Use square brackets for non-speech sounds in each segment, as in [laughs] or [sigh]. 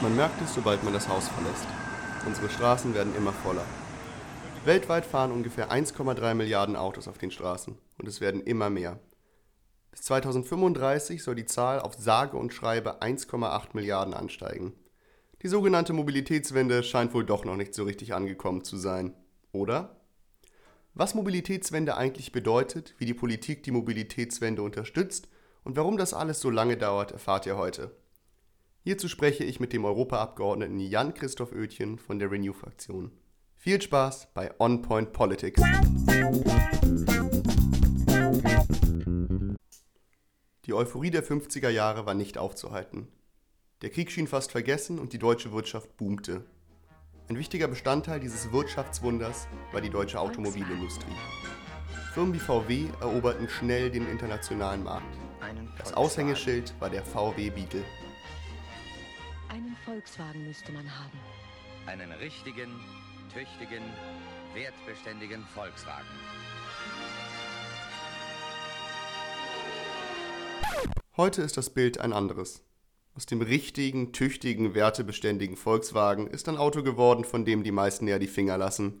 Man merkt es, sobald man das Haus verlässt. Unsere Straßen werden immer voller. Weltweit fahren ungefähr 1,3 Milliarden Autos auf den Straßen und es werden immer mehr. Bis 2035 soll die Zahl auf sage und schreibe 1,8 Milliarden ansteigen. Die sogenannte Mobilitätswende scheint wohl doch noch nicht so richtig angekommen zu sein, oder? Was Mobilitätswende eigentlich bedeutet, wie die Politik die Mobilitätswende unterstützt und warum das alles so lange dauert, erfahrt ihr heute. Hierzu spreche ich mit dem Europaabgeordneten Jan-Christoph Oetjen von der Renew-Fraktion. Viel Spaß bei On Point Politics. Die Euphorie der 50er Jahre war nicht aufzuhalten. Der Krieg schien fast vergessen und die deutsche Wirtschaft boomte. Ein wichtiger Bestandteil dieses Wirtschaftswunders war die deutsche Automobilindustrie. Firmen wie VW eroberten schnell den internationalen Markt. Das Aushängeschild war der VW Beetle. Einen Volkswagen müsste man haben. Einen richtigen, tüchtigen, wertbeständigen Volkswagen. Heute ist das Bild ein anderes. Aus dem richtigen, tüchtigen, wertebeständigen Volkswagen ist ein Auto geworden, von dem die meisten eher die Finger lassen.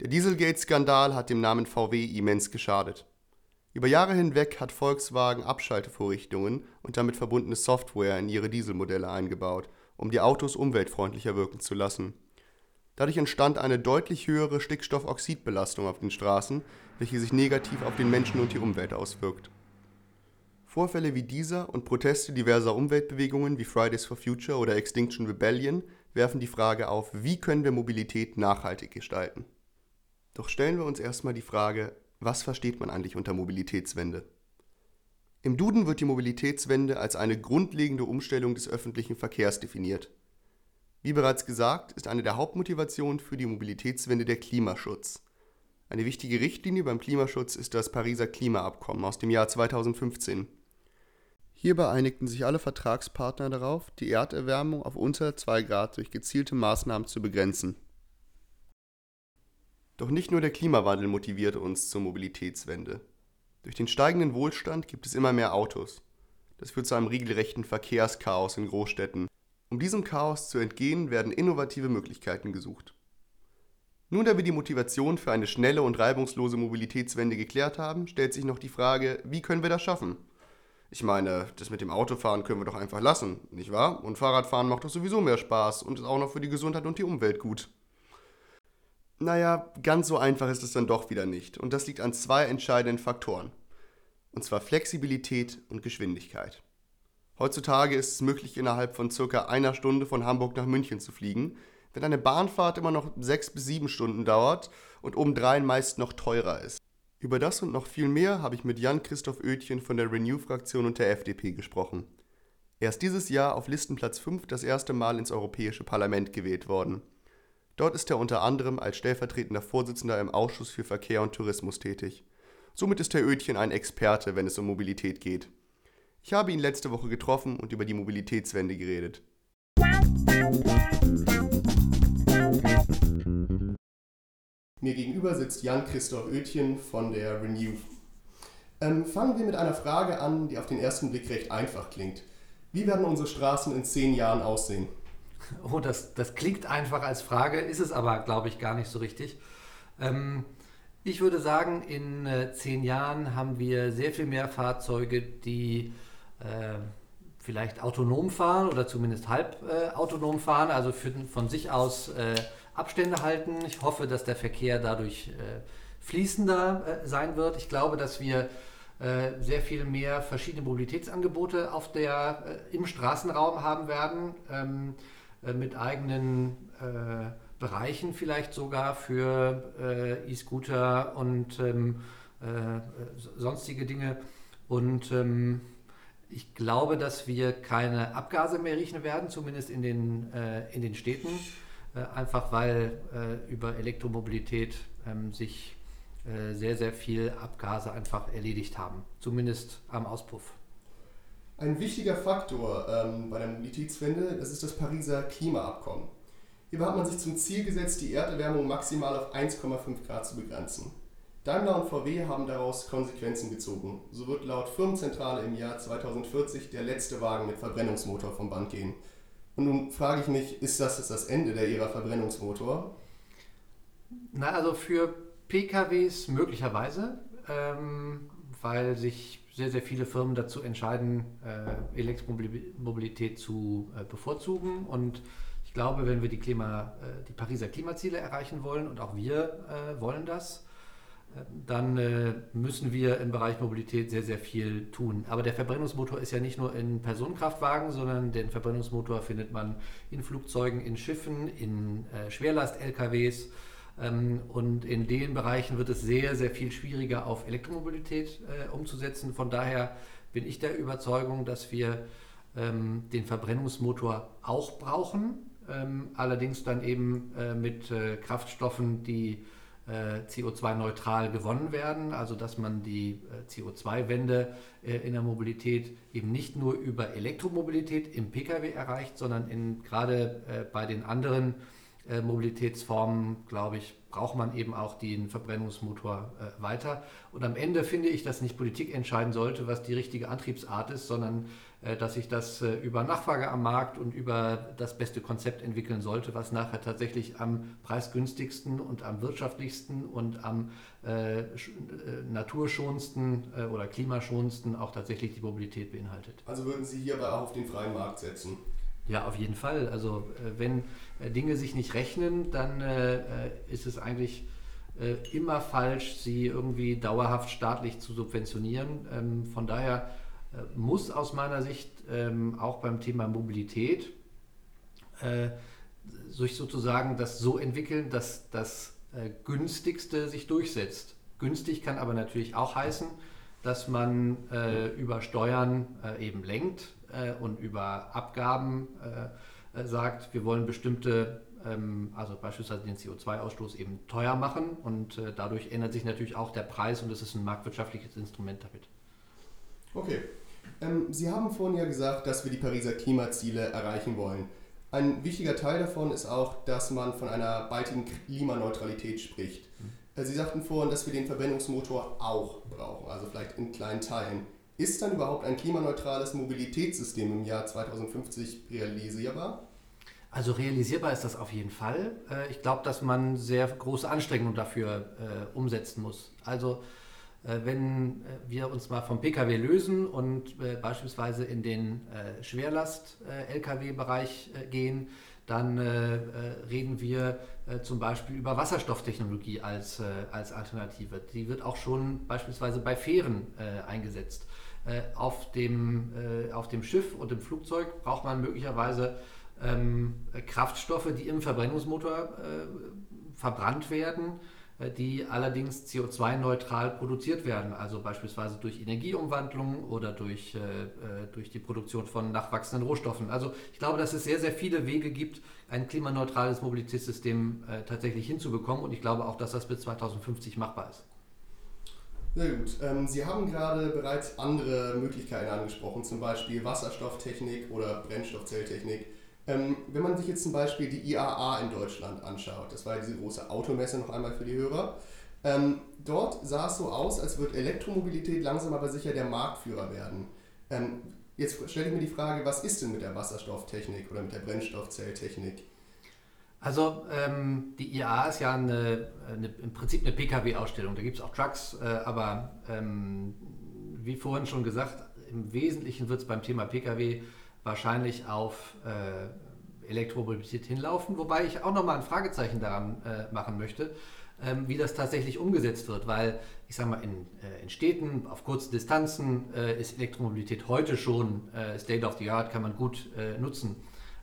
Der Dieselgate-Skandal hat dem Namen VW immens geschadet. Über Jahre hinweg hat Volkswagen Abschaltevorrichtungen und damit verbundene Software in ihre Dieselmodelle eingebaut, um die Autos umweltfreundlicher wirken zu lassen. Dadurch entstand eine deutlich höhere Stickstoffoxidbelastung auf den Straßen, welche sich negativ auf den Menschen und die Umwelt auswirkt. Vorfälle wie dieser und Proteste diverser Umweltbewegungen wie Fridays for Future oder Extinction Rebellion werfen die Frage auf, wie können wir Mobilität nachhaltig gestalten. Doch stellen wir uns erstmal die Frage, was versteht man eigentlich unter Mobilitätswende? Im Duden wird die Mobilitätswende als eine grundlegende Umstellung des öffentlichen Verkehrs definiert. Wie bereits gesagt, ist eine der Hauptmotivationen für die Mobilitätswende der Klimaschutz. Eine wichtige Richtlinie beim Klimaschutz ist das Pariser Klimaabkommen aus dem Jahr 2015. Hierbei einigten sich alle Vertragspartner darauf, die Erderwärmung auf unter 2 Grad durch gezielte Maßnahmen zu begrenzen. Doch nicht nur der Klimawandel motiviert uns zur Mobilitätswende. Durch den steigenden Wohlstand gibt es immer mehr Autos. Das führt zu einem regelrechten Verkehrschaos in Großstädten. Um diesem Chaos zu entgehen, werden innovative Möglichkeiten gesucht. Nun, da wir die Motivation für eine schnelle und reibungslose Mobilitätswende geklärt haben, stellt sich noch die Frage, wie können wir das schaffen? Ich meine, das mit dem Autofahren können wir doch einfach lassen, nicht wahr? Und Fahrradfahren macht doch sowieso mehr Spaß und ist auch noch für die Gesundheit und die Umwelt gut. Naja, ganz so einfach ist es dann doch wieder nicht. Und das liegt an zwei entscheidenden Faktoren. Und zwar Flexibilität und Geschwindigkeit. Heutzutage ist es möglich, innerhalb von circa einer Stunde von Hamburg nach München zu fliegen, wenn eine Bahnfahrt immer noch sechs bis sieben Stunden dauert und obendrein meist noch teurer ist. Über das und noch viel mehr habe ich mit Jan-Christoph Oetjen von der Renew-Fraktion und der FDP gesprochen. Er ist dieses Jahr auf Listenplatz 5 das erste Mal ins Europäische Parlament gewählt worden. Dort ist er unter anderem als stellvertretender Vorsitzender im Ausschuss für Verkehr und Tourismus tätig. Somit ist Herr Oetjen ein Experte, wenn es um Mobilität geht. Ich habe ihn letzte Woche getroffen und über die Mobilitätswende geredet. Mir gegenüber sitzt Jan-Christoph Oetjen von der Renew. Ähm, fangen wir mit einer Frage an, die auf den ersten Blick recht einfach klingt. Wie werden unsere Straßen in zehn Jahren aussehen? [laughs] Oh, das, das klingt einfach als Frage, ist es aber, glaube ich, gar nicht so richtig. Ähm, ich würde sagen, in äh, zehn Jahren haben wir sehr viel mehr Fahrzeuge, die äh, vielleicht autonom fahren oder zumindest halb äh, autonom fahren, also für, von sich aus äh, Abstände halten. Ich hoffe, dass der Verkehr dadurch äh, fließender äh, sein wird. Ich glaube, dass wir sehr viel mehr verschiedene Mobilitätsangebote auf der, im Straßenraum haben werden. Ähm, äh, mit eigenen äh, Bereichen vielleicht sogar für äh, E-Scooter und ähm, äh, sonstige Dinge. Und ähm, ich glaube, dass wir keine Abgase mehr riechen werden, zumindest in den, äh, in den Städten, einfach weil über Elektromobilität ähm, sich sehr, sehr viel Abgase einfach erledigt haben, zumindest am Auspuff. Ein wichtiger Faktor ähm, bei der Mobilitätswende, das ist das Pariser Klimaabkommen. Hierbei hat man sich zum Ziel gesetzt, die Erderwärmung maximal auf 1,5 Grad zu begrenzen. Daimler und VW haben daraus Konsequenzen gezogen. So wird laut Firmenzentrale im Jahr 2040 der letzte Wagen mit Verbrennungsmotor vom Band gehen. Und nun frage ich mich, ist das jetzt das Ende der Ära Verbrennungsmotor? Na, also für PKWs möglicherweise, ähm, weil sich sehr, sehr viele Firmen dazu entscheiden, äh, Elektromobilität zu äh, bevorzugen. Und ich glaube, wenn wir die, Klima, äh, die Pariser Klimaziele erreichen wollen, und auch wir wollen das, dann müssen wir im Bereich Mobilität sehr, sehr viel tun. Aber der Verbrennungsmotor ist ja nicht nur in Personenkraftwagen, sondern den Verbrennungsmotor findet man in Flugzeugen, in Schiffen, in Schwerlast-LKWs. Ähm, und in den Bereichen wird es sehr, sehr viel schwieriger, auf Elektromobilität äh, umzusetzen. Von daher bin ich der Überzeugung, dass wir ähm, den Verbrennungsmotor auch brauchen, ähm, allerdings dann eben äh, mit äh, Kraftstoffen, die äh, CO2-neutral gewonnen werden, also dass man die äh, CO2-Wende äh, in der Mobilität eben nicht nur über Elektromobilität im Pkw erreicht, sondern in, gerade bei den anderen äh, Mobilitätsformen, glaube ich, braucht man eben auch den Verbrennungsmotor äh, weiter. Und am Ende finde ich, dass nicht Politik entscheiden sollte, was die richtige Antriebsart ist, sondern äh, dass sich das äh, über Nachfrage am Markt und über das beste Konzept entwickeln sollte, was nachher tatsächlich am preisgünstigsten und am wirtschaftlichsten und am äh, äh, naturschonendsten oder klimaschonendsten auch tatsächlich die Mobilität beinhaltet. Also würden Sie hierbei auch auf den freien Markt setzen? Ja, auf jeden Fall. Also äh, wenn äh, Dinge sich nicht rechnen, dann äh, ist es eigentlich immer falsch, sie irgendwie dauerhaft staatlich zu subventionieren. Ähm, von daher muss aus meiner Sicht ähm, auch beim Thema Mobilität sich sozusagen das so entwickeln, dass das günstigste sich durchsetzt. Günstig kann aber natürlich auch heißen, dass man über Steuern eben lenkt, äh, und über Abgaben äh, sagt, wir wollen bestimmte, ähm, also beispielsweise den CO2-Ausstoß eben teuer machen und äh, dadurch ändert sich natürlich auch der Preis und es ist ein marktwirtschaftliches Instrument damit. Okay. Ähm, Sie haben vorhin ja gesagt, dass wir die Pariser Klimaziele erreichen wollen. Ein wichtiger Teil davon ist auch, dass man von einer baldigen Klimaneutralität spricht. Mhm. Sie sagten vorhin, dass wir den Verbrennungsmotor auch brauchen, also vielleicht in kleinen Teilen. Ist dann überhaupt ein klimaneutrales Mobilitätssystem im Jahr 2050 realisierbar? Also realisierbar ist das auf jeden Fall. Äh, ich glaube, dass man sehr große Anstrengungen dafür äh, umsetzen muss. Also äh, wenn wir uns mal vom Pkw lösen und beispielsweise in den Schwerlast-Lkw-Bereich gehen, dann reden wir zum Beispiel über Wasserstofftechnologie als, als Alternative. Die wird auch schon beispielsweise bei Fähren eingesetzt. Äh, auf, dem, äh, auf dem Schiff und im Flugzeug braucht man möglicherweise ähm, Kraftstoffe, die im Verbrennungsmotor äh, verbrannt werden, die allerdings CO2-neutral produziert werden, also beispielsweise durch Energieumwandlung oder durch, durch die Produktion von nachwachsenden Rohstoffen. Also ich glaube, dass es sehr, sehr viele Wege gibt, ein klimaneutrales Mobilitätssystem tatsächlich hinzubekommen und ich glaube auch, dass das bis 2050 machbar ist. Sehr gut. Ähm, Sie haben gerade bereits andere Möglichkeiten angesprochen, zum Beispiel Wasserstofftechnik oder Brennstoffzelltechnik. Ähm, wenn man sich jetzt zum Beispiel die IAA in Deutschland anschaut, das war ja diese große Automesse noch einmal für die Hörer, ähm, dort sah es so aus, als würde Elektromobilität langsam aber sicher der Marktführer werden. Ähm, jetzt stelle ich mir die Frage, was ist denn mit der Wasserstofftechnik oder mit der Brennstoffzelltechnik? Also ähm, die IAA ist ja eine, eine, im Prinzip eine Pkw-Ausstellung. Da gibt es auch Trucks, äh, aber ähm, wie vorhin schon gesagt, im Wesentlichen wird es beim Thema Pkw wahrscheinlich auf äh, Elektromobilität hinlaufen, wobei ich auch nochmal ein Fragezeichen daran äh, machen möchte, ähm, wie das tatsächlich umgesetzt wird, weil ich sage mal, in, äh, in, Städten auf kurzen Distanzen äh, ist Elektromobilität heute schon äh, State of the Art, kann man gut nutzen.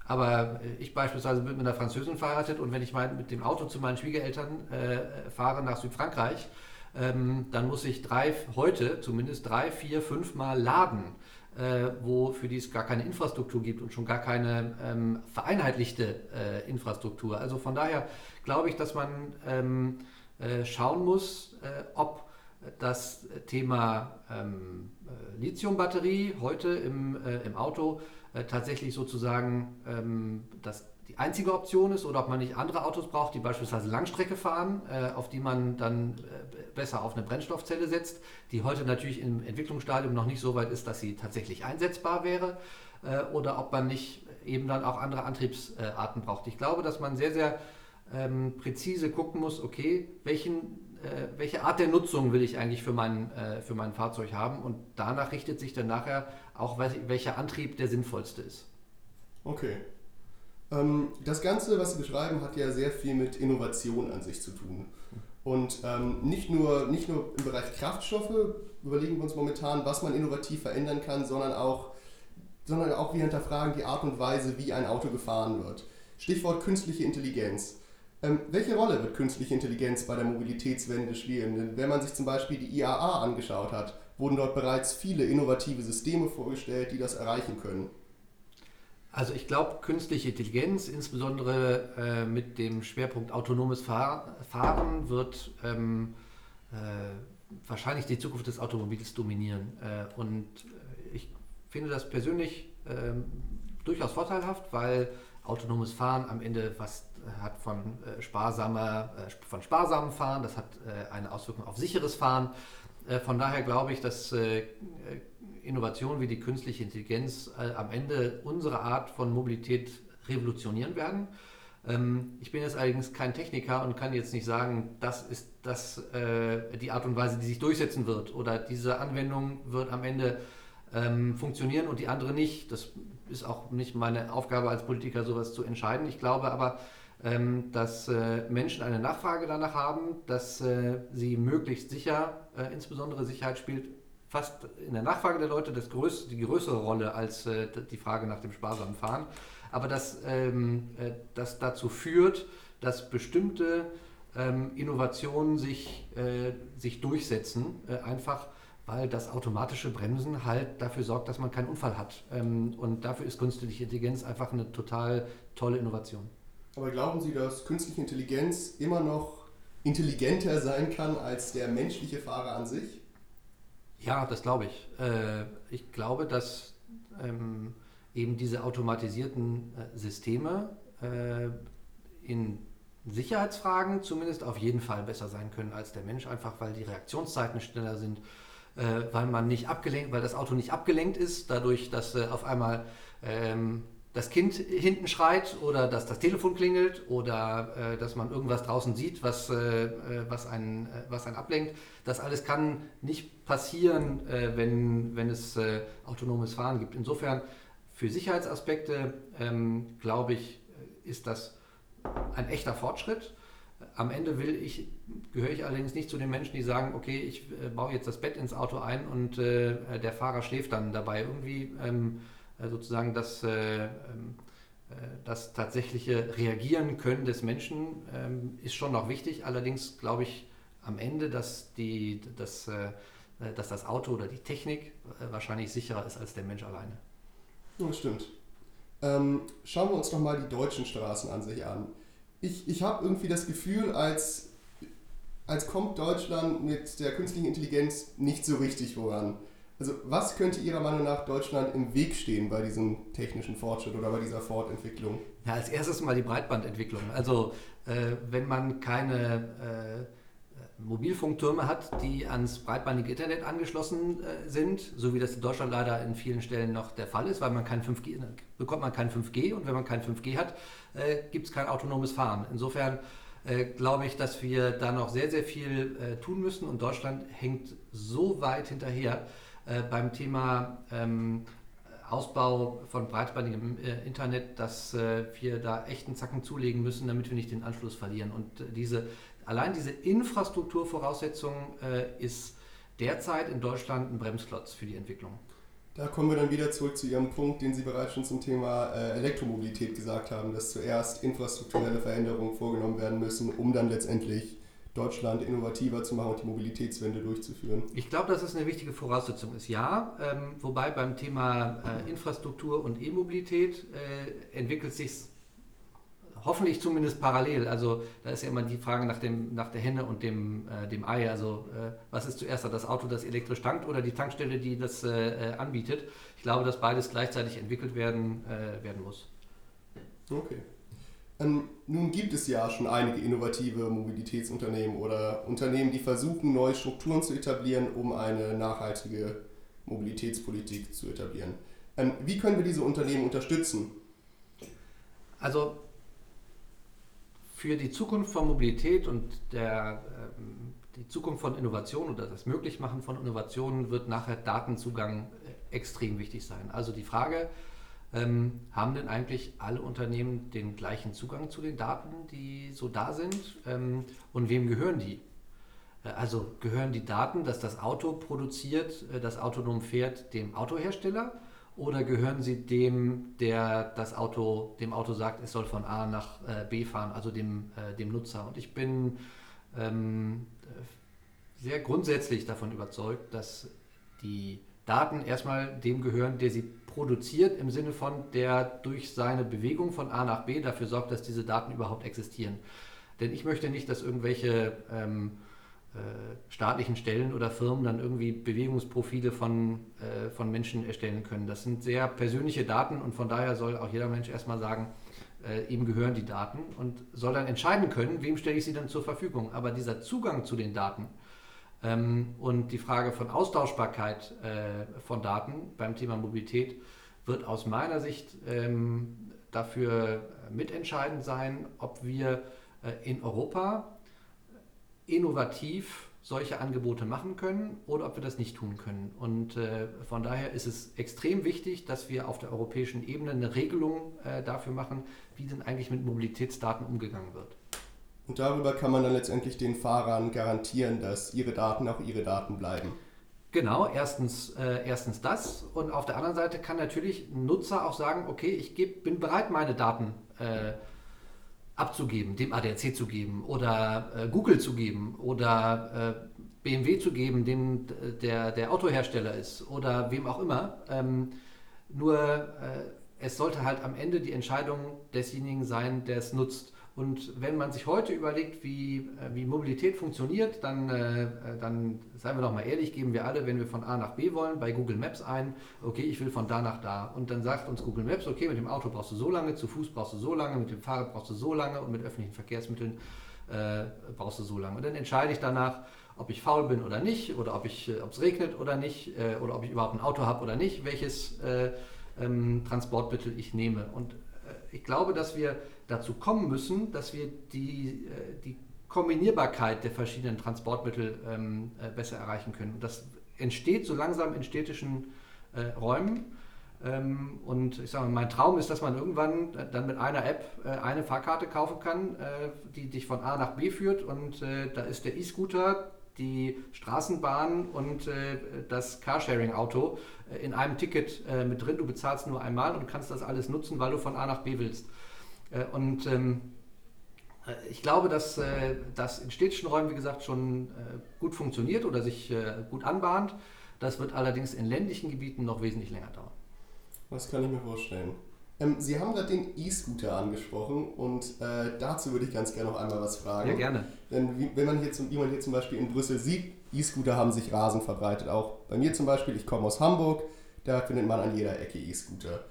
Aber ich beispielsweise bin mit einer Französin verheiratet und wenn ich mal mit dem Auto zu meinen Schwiegereltern äh, fahre nach Südfrankreich, ähm, dann muss ich drei, heute zumindest drei, vier, fünf Mal laden, äh, wo es gar keine Infrastruktur gibt und schon gar keine ähm, vereinheitlichte äh, Infrastruktur. Also von daher glaube ich, dass man ähm, äh, schauen muss, äh, ob das Thema ähm, äh, Lithiumbatterie heute im, im Auto tatsächlich sozusagen ähm, das die einzige Option ist oder ob man nicht andere Autos braucht, die beispielsweise Langstrecke fahren, äh, auf die man dann äh, besser auf eine Brennstoffzelle setzt, die heute natürlich im Entwicklungsstadium noch nicht so weit ist, dass sie tatsächlich einsetzbar wäre, äh, oder ob man nicht eben dann auch andere Antriebsarten braucht. Ich glaube, dass man sehr, sehr ähm, präzise gucken muss, okay, welchen äh, welche Art der Nutzung will ich eigentlich für mein, äh, für mein Fahrzeug haben und danach richtet sich dann nachher auch, welcher Antrieb der sinnvollste ist. Okay. Ähm, das Ganze, was Sie beschreiben, hat ja sehr viel mit Innovation an sich zu tun. Und ähm, nicht, nur, nicht nur im Bereich Kraftstoffe überlegen wir uns momentan, was man innovativ verändern kann, sondern auch, sondern auch wir hinterfragen die Art und Weise, wie ein Auto gefahren wird. Stichwort künstliche Intelligenz. Ähm, welche Rolle wird künstliche Intelligenz bei der Mobilitätswende spielen? Denn wenn man sich zum Beispiel die IAA angeschaut hat, wurden dort bereits viele innovative Systeme vorgestellt, die das erreichen können. Also ich glaube, künstliche Intelligenz, insbesondere äh, mit dem Schwerpunkt autonomes Fahr Fahren, wird ähm, äh, wahrscheinlich die Zukunft des Automobils dominieren. Äh, und ich finde das persönlich ähm, durchaus vorteilhaft, weil autonomes Fahren am Ende was hat von, äh, sparsamer, äh, von sparsamem Fahren, das hat äh, eine Auswirkung auf sicheres Fahren. Äh, von daher glaube ich, dass äh, Innovationen wie die künstliche Intelligenz äh, am Ende unsere Art von Mobilität revolutionieren werden. Ähm, ich bin jetzt allerdings kein Techniker und kann jetzt nicht sagen, das ist das, die Art und Weise, die sich durchsetzen wird oder diese Anwendung wird am Ende ähm, funktionieren und die andere nicht. Das ist auch nicht meine Aufgabe als Politiker, sowas zu entscheiden. Ich glaube aber, ähm, dass äh, Menschen eine Nachfrage danach haben, dass äh, sie möglichst sicher, äh, insbesondere Sicherheit spielt fast in der Nachfrage der Leute das größte, die größere Rolle als die Frage nach dem sparsamen Fahren. Aber dass ähm, das dazu führt, dass bestimmte ähm, Innovationen sich, sich durchsetzen, einfach weil das automatische Bremsen halt dafür sorgt, dass man keinen Unfall hat. und dafür ist künstliche Intelligenz einfach eine total tolle Innovation. Aber glauben Sie, dass künstliche Intelligenz immer noch intelligenter sein kann als der menschliche Fahrer an sich? Ja, das glaube ich. Äh, ich glaube, dass ähm, eben diese automatisierten äh, Systeme äh, in Sicherheitsfragen zumindest auf jeden Fall besser sein können als der Mensch, einfach weil die Reaktionszeiten schneller sind, weil man nicht abgelenkt, weil das Auto nicht abgelenkt ist, dadurch, dass auf einmal ähm, das Kind hinten schreit oder dass das Telefon klingelt oder äh, dass man irgendwas draußen sieht, was, äh, äh was, einen, äh, was einen ablenkt. Das alles kann nicht passieren, äh, wenn, wenn es äh, autonomes Fahren gibt. Insofern für Sicherheitsaspekte, ähm, glaube ich, ist das ein echter Fortschritt. Am Ende will ich, gehöre ich allerdings nicht zu den Menschen, die sagen, okay, ich baue jetzt das Bett ins Auto ein und der Fahrer schläft dann dabei. Irgendwie ähm, äh, sozusagen das, äh, ähm, äh, das tatsächliche Reagieren können des Menschen ähm, ist schon noch wichtig. Allerdings glaube ich am Ende, dass, die, dass, dass das Auto oder die Technik wahrscheinlich sicherer ist als der Mensch alleine. Das stimmt. Ähm, schauen wir uns noch mal die deutschen Straßen an sich an. Ich, ich habe irgendwie das Gefühl, als, als kommt Deutschland mit der künstlichen Intelligenz nicht so richtig voran. Also was könnte Ihrer Meinung nach Deutschland im Weg stehen bei diesem technischen Fortschritt oder bei dieser Fortentwicklung? Ja, als erstes mal die Breitbandentwicklung. Also äh, wenn man keine äh, Mobilfunktürme hat, die ans breitbandige Internet angeschlossen äh, sind, so wie das in Deutschland leider in vielen Stellen noch der Fall ist, weil man kein 5G bekommt man kein 5G und wenn man kein 5G hat, äh, gibt es kein autonomes Fahren. Insofern äh, glaube ich, dass wir da noch sehr, sehr viel äh, tun müssen und Deutschland hängt so weit hinterher, äh, beim Thema ähm, Ausbau von breitbandigem äh, Internet, dass äh, wir da echt einen Zacken zulegen müssen, damit wir nicht den Anschluss verlieren. Und äh, diese, allein diese Infrastrukturvoraussetzung äh, ist derzeit in Deutschland ein Bremsklotz für die Entwicklung. Da kommen wir dann wieder zurück zu Ihrem Punkt, den Sie bereits schon zum Thema Elektromobilität gesagt haben, dass zuerst infrastrukturelle Veränderungen vorgenommen werden müssen, um dann letztendlich Deutschland innovativer zu machen und die Mobilitätswende durchzuführen? Ich glaube, dass es eine wichtige Voraussetzung ist, ja. Ähm, wobei beim Thema äh, Infrastruktur und E-Mobilität äh, entwickelt sich hoffentlich zumindest parallel. Also da ist ja immer die Frage nach, dem, nach der Henne und dem, äh, dem Ei. Also äh, was ist zuerst das Auto, das elektrisch tankt oder die Tankstelle, die das äh, äh anbietet? Ich glaube, dass beides gleichzeitig entwickelt werden, äh, werden muss. Okay. Ähm, nun gibt es ja schon einige innovative Mobilitätsunternehmen oder Unternehmen, die versuchen, neue Strukturen zu etablieren, um eine nachhaltige Mobilitätspolitik zu etablieren. Ähm, wie können wir diese Unternehmen unterstützen? Also für die Zukunft von Mobilität und der, ähm, die Zukunft von Innovation oder das Möglichmachen von Innovationen wird nachher Datenzugang äh, extrem wichtig sein. Also die Frage, ähm, haben denn eigentlich alle Unternehmen den gleichen Zugang zu den Daten, die so da sind? Ähm, und wem gehören die? Äh, also gehören die Daten, dass das Auto produziert, äh, das autonom fährt, dem Autohersteller? Oder gehören sie dem, der das Auto, dem Auto sagt, es soll von A nach äh, B fahren, also dem, äh, dem Nutzer? Und ich bin ähm, sehr grundsätzlich davon überzeugt, dass die Daten erstmal dem gehören, der sie produziert, im Sinne von, der durch seine Bewegung von A nach B dafür sorgt, dass diese Daten überhaupt existieren. Denn ich möchte nicht, dass irgendwelche ähm, äh, staatlichen Stellen oder Firmen dann irgendwie Bewegungsprofile von, äh, von Menschen erstellen können. Das sind sehr persönliche Daten und von daher soll auch jeder Mensch erstmal sagen, äh, ihm gehören die Daten und soll dann entscheiden können, wem stelle ich sie dann zur Verfügung. Aber dieser Zugang zu den Daten, und die Frage von Austauschbarkeit äh, von Daten beim Thema Mobilität wird aus meiner Sicht ähm, dafür mitentscheidend sein, ob wir äh, in Europa innovativ solche Angebote machen können oder ob wir das nicht tun können. Und äh, von daher ist es extrem wichtig, dass wir auf der europäischen Ebene eine Regelung dafür machen, wie denn eigentlich mit Mobilitätsdaten umgegangen wird. Und darüber kann man dann letztendlich den Fahrern garantieren, dass ihre Daten auch ihre Daten bleiben. Genau, erstens, äh, erstens das. Und auf der anderen Seite kann natürlich ein Nutzer auch sagen, okay, ich geb, bin bereit, meine Daten äh, abzugeben, dem ADAC zu geben oder äh, Google zu geben oder äh, BMW zu geben, dem der, der Autohersteller ist oder wem auch immer. Ähm, nur äh, es sollte halt am Ende die Entscheidung desjenigen sein, der es nutzt. Und wenn man sich heute überlegt, wie, äh, wie Mobilität funktioniert, dann, äh, dann, seien wir doch mal ehrlich, geben wir alle, wenn wir von A nach B wollen, bei Google Maps ein, okay, ich will von da nach da. Und dann sagt uns Google Maps, okay, mit dem Auto brauchst du so lange, zu Fuß brauchst du so lange, mit dem Fahrrad brauchst du so lange und mit öffentlichen Verkehrsmitteln äh, brauchst du so lange. Und dann entscheide ich danach, ob ich faul bin oder nicht, oder ob es regnet oder nicht, äh, oder ob ich überhaupt ein Auto habe oder nicht, welches äh, ähm, Transportmittel ich nehme. Und äh, ich glaube, dass wir dazu kommen müssen, dass wir die, äh, die Kombinierbarkeit der verschiedenen Transportmittel ähm, äh, besser erreichen können. Und das entsteht so langsam in städtischen äh, Räumen. Ähm, und ich sage mal, mein Traum ist, dass man irgendwann dann mit einer App äh, eine Fahrkarte kaufen kann, äh, die dich von A nach B führt. Und äh, da ist der E-Scooter, die Straßenbahn und das Carsharing-Auto in einem Ticket mit drin. Du bezahlst nur einmal und kannst das alles nutzen, weil du von A nach B willst. Äh, und ähm, äh, ich glaube, dass äh, das in städtischen Räumen, wie gesagt, schon gut funktioniert oder sich gut anbahnt. Das wird allerdings in ländlichen Gebieten noch wesentlich länger dauern. Das kann ich mir vorstellen. Ähm, Sie haben gerade den E-Scooter angesprochen und äh, dazu würde ich ganz gerne noch einmal was fragen. Ja, gerne. Denn wie, wenn man hier zum, wie man hier zum Beispiel in Brüssel sieht, E-Scooter haben sich rasend verbreitet. Auch bei mir zum Beispiel, ich komme aus Hamburg, da findet man an jeder Ecke E-Scooter.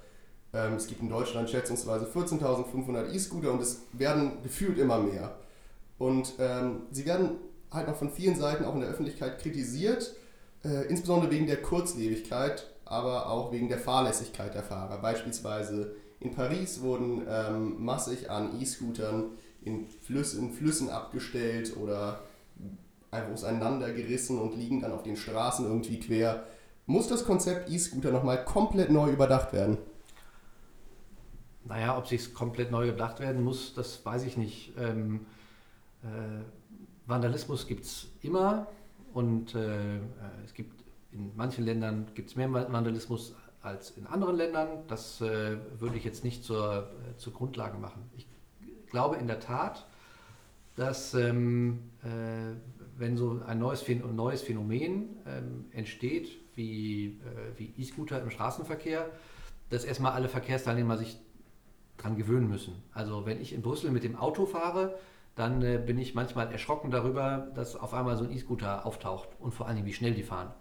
Ähm, es gibt in Deutschland schätzungsweise 14.500 E-Scooter und es werden gefühlt immer mehr. Und ähm, sie werden halt noch von vielen Seiten auch in der Öffentlichkeit kritisiert, äh, insbesondere wegen der Kurzlebigkeit, aber auch wegen der Fahrlässigkeit der Fahrer. Beispielsweise in Paris wurden ähm, massig an E-Scootern in, Flüss, in Flüssen abgestellt oder einfach auseinandergerissen und liegen dann auf den Straßen irgendwie quer. Muss das Konzept E-Scooter nochmal komplett neu überdacht werden? Naja, ob sich komplett neu gedacht werden muss, das weiß ich nicht. Ähm, äh, Vandalismus gibt es immer und äh, es gibt in manchen Ländern gibt mehr Vandalismus als in anderen Ländern. Das äh, würde ich jetzt nicht zur, äh, zur Grundlage machen. Ich glaube in der Tat, dass ähm, äh, wenn so ein neues, Phän neues Phänomen ähm, entsteht, wie, äh, wie E-Scooter im Straßenverkehr, dass erstmal alle Verkehrsteilnehmer sich dran gewöhnen müssen. Also wenn ich in Brüssel mit dem Auto fahre, dann äh, bin ich manchmal erschrocken darüber, dass auf einmal so ein E-Scooter auftaucht und vor allem, wie schnell die fahren.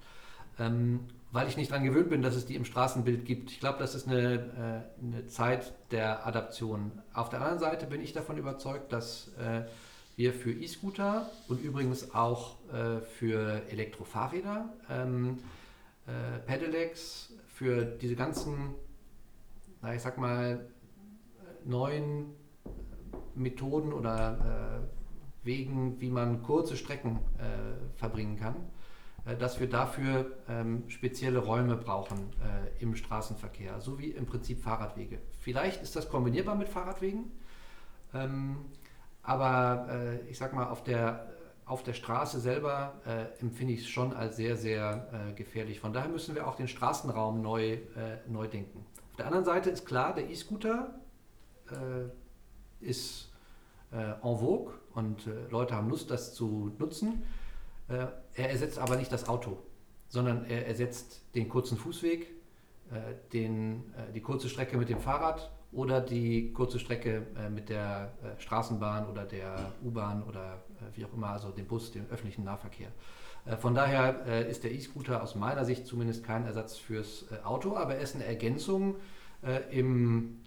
Ähm, weil ich nicht daran gewöhnt bin, dass es die im Straßenbild gibt. Ich glaube, das ist eine, äh, eine Zeit der Adaption. Auf der anderen Seite bin ich davon überzeugt, dass äh, wir für E-Scooter und übrigens auch äh, für Elektrofahrräder, ähm, äh, Pedelecs, für diese ganzen, na, ich sag mal, neuen Methoden oder äh, Wegen, wie man kurze Strecken äh, verbringen kann, äh, dass wir dafür ähm, spezielle Räume brauchen äh, im Straßenverkehr, so wie im Prinzip Fahrradwege. Vielleicht ist das kombinierbar mit Fahrradwegen, ähm, aber äh, ich sag mal, auf der, auf der Straße selber äh, empfinde ich es schon als sehr, sehr gefährlich. Von daher müssen wir auch den Straßenraum neu, neu denken. Auf der anderen Seite ist klar, der E-Scooter ist äh, en vogue und äh, Leute haben Lust, das zu nutzen. Äh, er ersetzt aber nicht das Auto, sondern er ersetzt den kurzen Fußweg, äh, den, äh, die kurze Strecke mit dem Fahrrad oder die kurze Strecke äh, mit der Straßenbahn oder der U-Bahn oder wie auch immer, also dem Bus, dem öffentlichen Nahverkehr. Von daher ist der E-Scooter aus meiner Sicht zumindest kein Ersatz fürs Auto, aber er ist eine Ergänzung im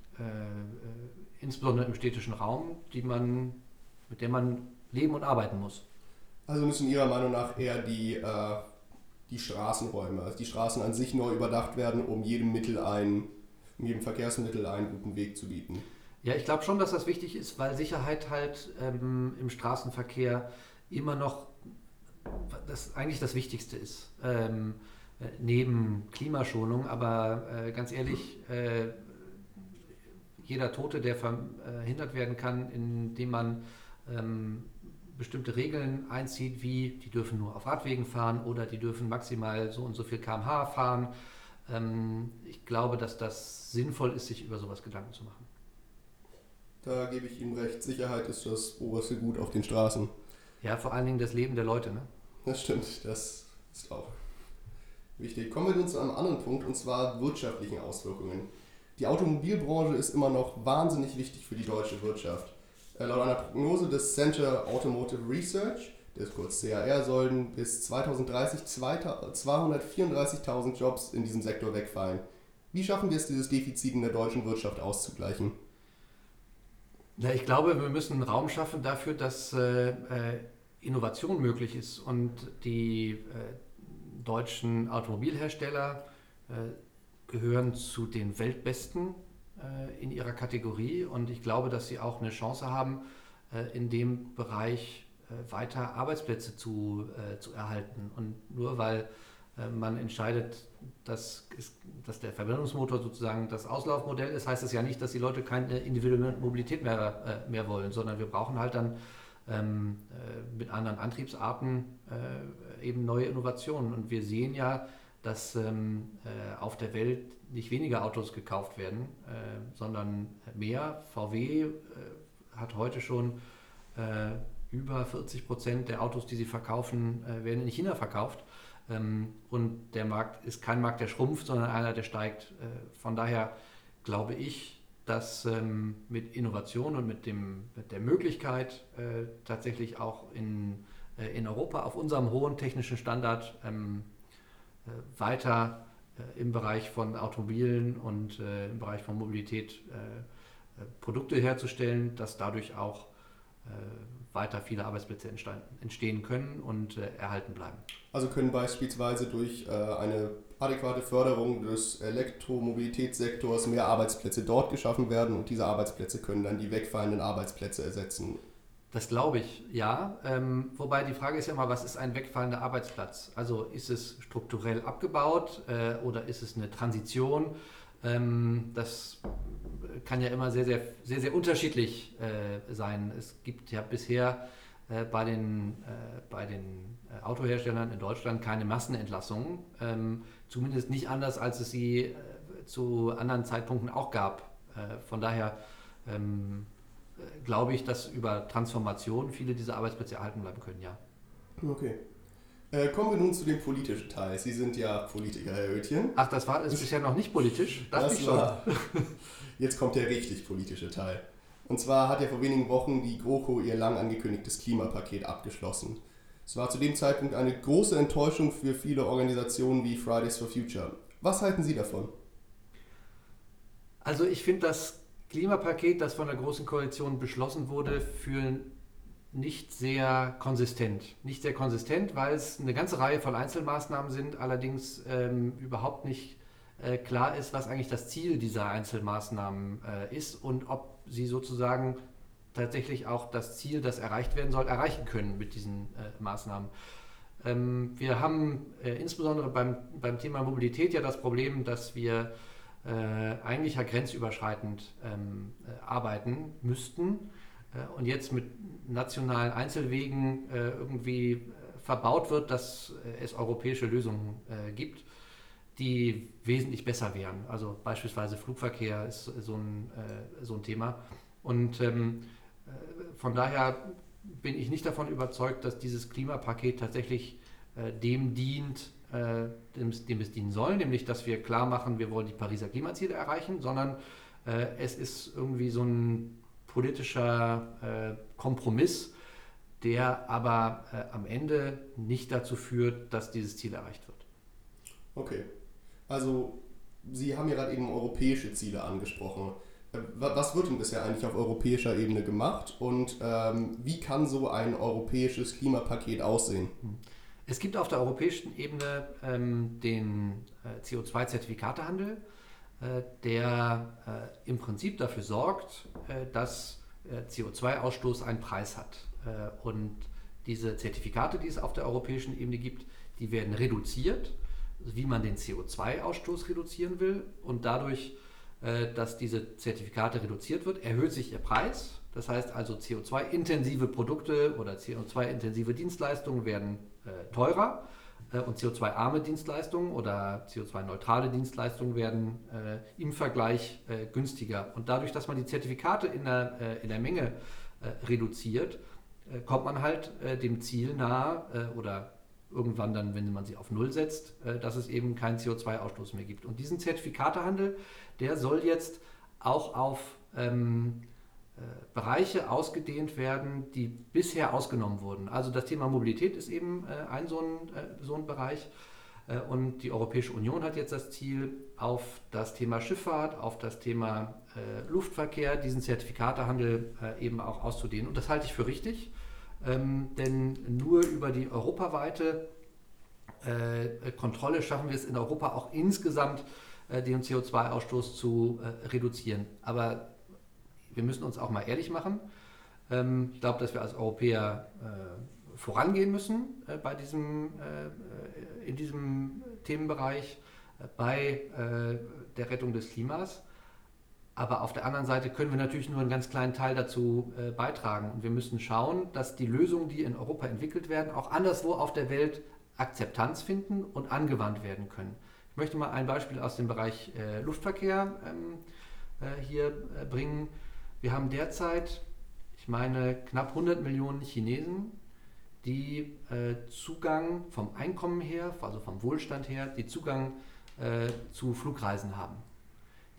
insbesondere im städtischen Raum, die man, mit der man leben und arbeiten muss. Also müssen Ihrer Meinung nach eher die, äh, die Straßenräume, also die Straßen an sich neu überdacht werden, um jedem Mittel ein, um jedem Verkehrsmittel einen guten Weg zu bieten. Ja, ich glaube schon, dass das wichtig ist, weil Sicherheit halt ähm, im Straßenverkehr immer noch das eigentlich das Wichtigste ist. Ähm, äh, neben Klimaschonung, aber äh, ganz ehrlich, äh, jeder Tote, der verhindert werden kann, indem man ähm, bestimmte Regeln einzieht, wie die dürfen nur auf Radwegen fahren oder die dürfen maximal so und so viel km/h fahren. Ähm, ich glaube, dass das sinnvoll ist, sich über sowas Gedanken zu machen. Da gebe ich Ihnen recht. Sicherheit ist das oberste Gut auf den Straßen. Ja, vor allen Dingen das Leben der Leute. Ne? Das stimmt, das ist auch wichtig. Kommen wir nun zu einem anderen Punkt, und zwar wirtschaftlichen Auswirkungen. Die Automobilbranche ist immer noch wahnsinnig wichtig für die deutsche Wirtschaft. Äh, laut einer Prognose des Center Automotive Research, der ist kurz CAR, sollen bis 2030 234.000 Jobs in diesem Sektor wegfallen. Wie schaffen wir es, dieses Defizit in der deutschen Wirtschaft auszugleichen? Ja, ich glaube, wir müssen Raum schaffen dafür, dass äh, äh Innovation möglich ist und die äh, deutschen Automobilhersteller äh, gehören zu den Weltbesten äh, in ihrer Kategorie und ich glaube, dass sie auch eine Chance haben, äh, in dem Bereich äh, weiter Arbeitsplätze zu, äh, zu erhalten. Und nur weil äh, man entscheidet, dass, ist, dass der Verbrennungsmotor sozusagen das Auslaufmodell ist, heißt das ja nicht, dass die Leute keine individuelle Mobilität mehr, äh, mehr wollen, sondern wir brauchen halt dann ähm, mit anderen Antriebsarten eben neue Innovationen. Und wir sehen ja, dass ähm, äh, auf der Welt nicht weniger Autos gekauft werden, äh, sondern mehr. VW äh, hat heute schon äh, über 40 Prozent der Autos, die sie verkaufen, äh, werden in China verkauft. Ähm, und der Markt ist kein Markt, der schrumpft, sondern einer, der steigt. Äh, von daher glaube ich, dass ähm, mit Innovation und mit, dem, mit der Möglichkeit tatsächlich auch in, in Europa auf unserem hohen technischen Standard ähm, äh, weiter äh, im Bereich von Automobilen und äh, im Bereich von Mobilität Produkte herzustellen, dass dadurch auch weiter viele Arbeitsplätze entstehen können und erhalten bleiben. Also können beispielsweise durch eine adäquate Förderung des Elektromobilitätssektors mehr Arbeitsplätze dort geschaffen werden und diese Arbeitsplätze können dann die wegfallenden Arbeitsplätze ersetzen. Das glaube ich, ja. Ähm, wobei die Frage ist ja immer, was ist ein wegfallender Arbeitsplatz? Also ist es strukturell abgebaut äh, oder ist es eine Transition? Ähm, das kann ja immer sehr, sehr, sehr, sehr unterschiedlich äh, sein. Es gibt ja bisher äh, bei den, äh, bei den äh, Autoherstellern in Deutschland keine Massenentlassungen. Ähm, zumindest nicht anders, als es sie äh, zu anderen Zeitpunkten auch gab. von daher ähm, glaube ich, dass über Transformation viele dieser Arbeitsplätze erhalten bleiben können, ja. Okay. Äh, kommen wir nun zu dem politischen Teil. Sie sind ja Politiker, Herr Oetjen. Ach, das war ist bisher noch nicht politisch? Das, das war. [laughs] Jetzt kommt der richtig politische Teil. Und zwar hat ja vor wenigen Wochen die GroKo ihr lang angekündigtes Klimapaket abgeschlossen. Es war zu dem Zeitpunkt eine große Enttäuschung für viele Organisationen wie Fridays for Future. Was halten Sie davon? Also ich finde das Klimapaket, das von der Großen Koalition beschlossen wurde, für nicht sehr konsistent. Nicht sehr konsistent, weil es eine ganze Reihe von Einzelmaßnahmen sind, allerdings ähm, überhaupt nicht äh, klar ist, was eigentlich das Ziel dieser Einzelmaßnahmen äh, ist und ob sie sozusagen tatsächlich auch das Ziel, das erreicht werden soll, erreichen können mit diesen äh, Maßnahmen. Ähm, wir haben äh, insbesondere beim, beim Thema Mobilität ja das Problem, dass wir äh, eigentlich ja grenzüberschreitend ähm, äh, arbeiten müssten und jetzt mit nationalen Einzelwegen irgendwie verbaut wird, dass es europäische Lösungen gibt die wesentlich besser wären. Also beispielsweise Flugverkehr ist so ein, äh, so ein Thema. Und ähm, äh, von daher bin ich nicht davon überzeugt, dass dieses Klimapaket tatsächlich äh, dem dient, äh, dem, dem, es dienen soll, nämlich dass wir klar machen, wir wollen die Pariser Klimaziele erreichen, sondern äh, es ist irgendwie so ein politischer äh, Kompromiss, der aber am Ende nicht dazu führt, dass dieses Ziel erreicht wird. Okay, also, Sie haben ja gerade eben europäische Ziele angesprochen. Äh, was wird denn bisher eigentlich auf europäischer Ebene gemacht und ähm, wie kann so ein europäisches Klimapaket aussehen? Hm. Es gibt auf der europäischen Ebene ähm, den äh, CO2-Zertifikatehandel, äh, der äh, im Prinzip dafür sorgt, äh, dass äh, CO2-Ausstoß einen Preis hat. und diese Zertifikate, die es auf der europäischen Ebene gibt, die werden reduziert wie man den CO2-Ausstoß reduzieren will. Und dadurch, äh, dass diese Zertifikate reduziert wird, erhöht sich ihr Preis. Das heißt also, CO2-intensive Produkte oder CO2-intensive Dienstleistungen werden äh, teurer äh, und CO2-arme Dienstleistungen oder CO2-neutrale Dienstleistungen werden im Vergleich günstiger. Und dadurch, dass man die Zertifikate in der, in der Menge reduziert, kommt man halt dem Ziel nahe oder irgendwann dann, wenn man sie auf Null setzt, äh, dass es eben keinen CO2-Ausstoß mehr gibt. Und diesen Zertifikatehandel, der soll jetzt auch auf ähm, äh, Bereiche ausgedehnt werden, die bisher ausgenommen wurden. Also das Thema Mobilität ist eben äh, ein so ein, äh, so ein Bereich. Äh, und die Europäische Union hat jetzt das Ziel, auf das Thema Schifffahrt, auf das Thema äh, Luftverkehr diesen Zertifikatehandel eben auch auszudehnen. Und das halte ich für richtig ähm, denn nur über die europaweite äh, Kontrolle schaffen wir es in Europa auch insgesamt, äh, den CO2-Ausstoß zu äh, reduzieren. Aber wir müssen uns auch mal ehrlich machen. Ähm, ich glaube, dass wir als Europäer äh, vorangehen müssen äh, bei diesem, äh, in diesem Themenbereich bei der Rettung des Klimas. Aber auf der anderen Seite können wir natürlich nur einen ganz kleinen Teil dazu äh, beitragen. Und wir müssen schauen, dass die Lösungen, die in Europa entwickelt werden, auch anderswo auf der Welt Akzeptanz finden und angewandt werden können. Ich möchte mal ein Beispiel aus dem Bereich äh, Luftverkehr ähm, äh, hier äh, bringen. Wir haben derzeit, ich meine, knapp 100 Millionen Chinesen, die äh, Zugang vom Einkommen her, also vom Wohlstand her, die Zugang äh, zu Flugreisen haben.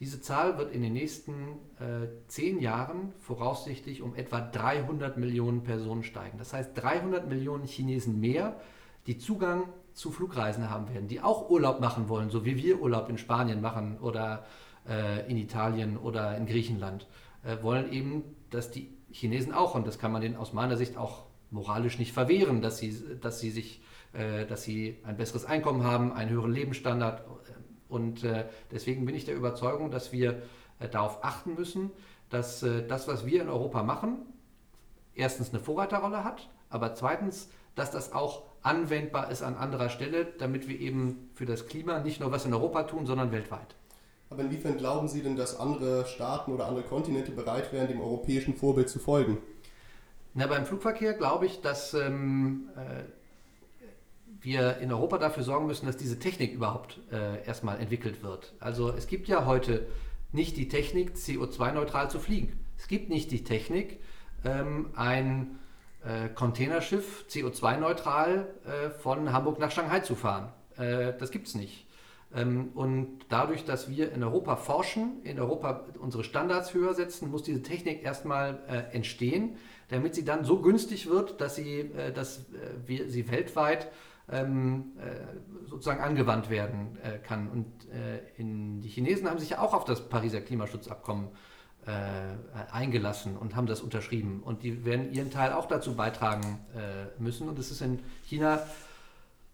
Diese Zahl wird in den nächsten äh, zehn Jahren voraussichtlich um etwa 300 Millionen Personen steigen. Das heißt 300 Millionen Chinesen mehr, die Zugang zu Flugreisen haben werden, die auch Urlaub machen wollen, so wie wir Urlaub in Spanien machen oder äh, in Italien oder in Griechenland, äh, wollen eben, dass die Chinesen auch, und das kann man denen aus meiner Sicht auch moralisch nicht verwehren, dass sie, dass sie sich, äh, dass sie ein besseres Einkommen haben, einen höheren Lebensstandard und äh, deswegen bin ich der Überzeugung, dass wir äh, darauf achten müssen, dass äh, das, was wir in Europa machen, erstens eine Vorreiterrolle hat, aber zweitens, dass das auch anwendbar ist an anderer Stelle, damit wir eben für das Klima nicht nur was in Europa tun, sondern weltweit. Aber inwiefern glauben Sie denn, dass andere Staaten oder andere Kontinente bereit wären, dem europäischen Vorbild zu folgen? Na, beim Flugverkehr glaube ich, dass ähm, äh, wir in Europa dafür sorgen müssen, dass diese Technik überhaupt äh, erstmal entwickelt wird. Also es gibt ja heute nicht die Technik, CO2-neutral zu fliegen. Es gibt nicht die Technik, ähm, ein äh, Containerschiff CO2-neutral äh, von Hamburg nach Shanghai zu fahren. Äh, das gibt es nicht. Ähm, und dadurch, dass wir in Europa forschen, in Europa unsere Standards höher setzen, muss diese Technik erstmal äh, entstehen, damit sie dann so günstig wird, dass, sie, äh, dass äh, wir sie weltweit ähm, äh, sozusagen angewandt werden kann. Und die Chinesen haben sich ja auch auf das Pariser Klimaschutzabkommen eingelassen und haben das unterschrieben. Und die werden ihren Teil auch dazu beitragen müssen. Und es ist in China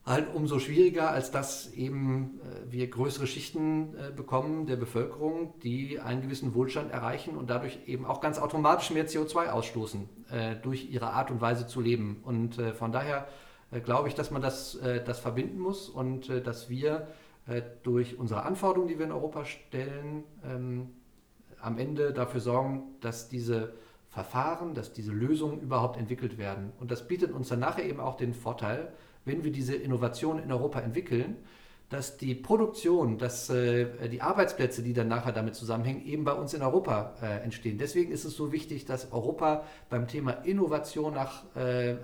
halt umso schwieriger, als dass eben äh, wir größere Schichten äh, bekommen der Bevölkerung, die einen gewissen Wohlstand erreichen und dadurch eben auch ganz automatisch mehr CO2 ausstoßen äh, durch ihre Art und Weise zu leben. Und äh, von daher äh, glaube ich, dass man das, äh, das verbinden muss und dass wir durch unsere Anforderungen, die wir in Europa stellen, ähm, am Ende dafür sorgen, dass diese Verfahren, dass diese Lösungen überhaupt entwickelt werden. Und das bietet uns dann nachher eben auch den Vorteil, wenn wir diese Innovation in Europa entwickeln, dass die Produktion, dass äh, die Arbeitsplätze, die dann nachher damit zusammenhängen, eben bei uns in Europa äh, entstehen. Deswegen ist es so wichtig, dass Europa beim Thema Innovation nach, äh,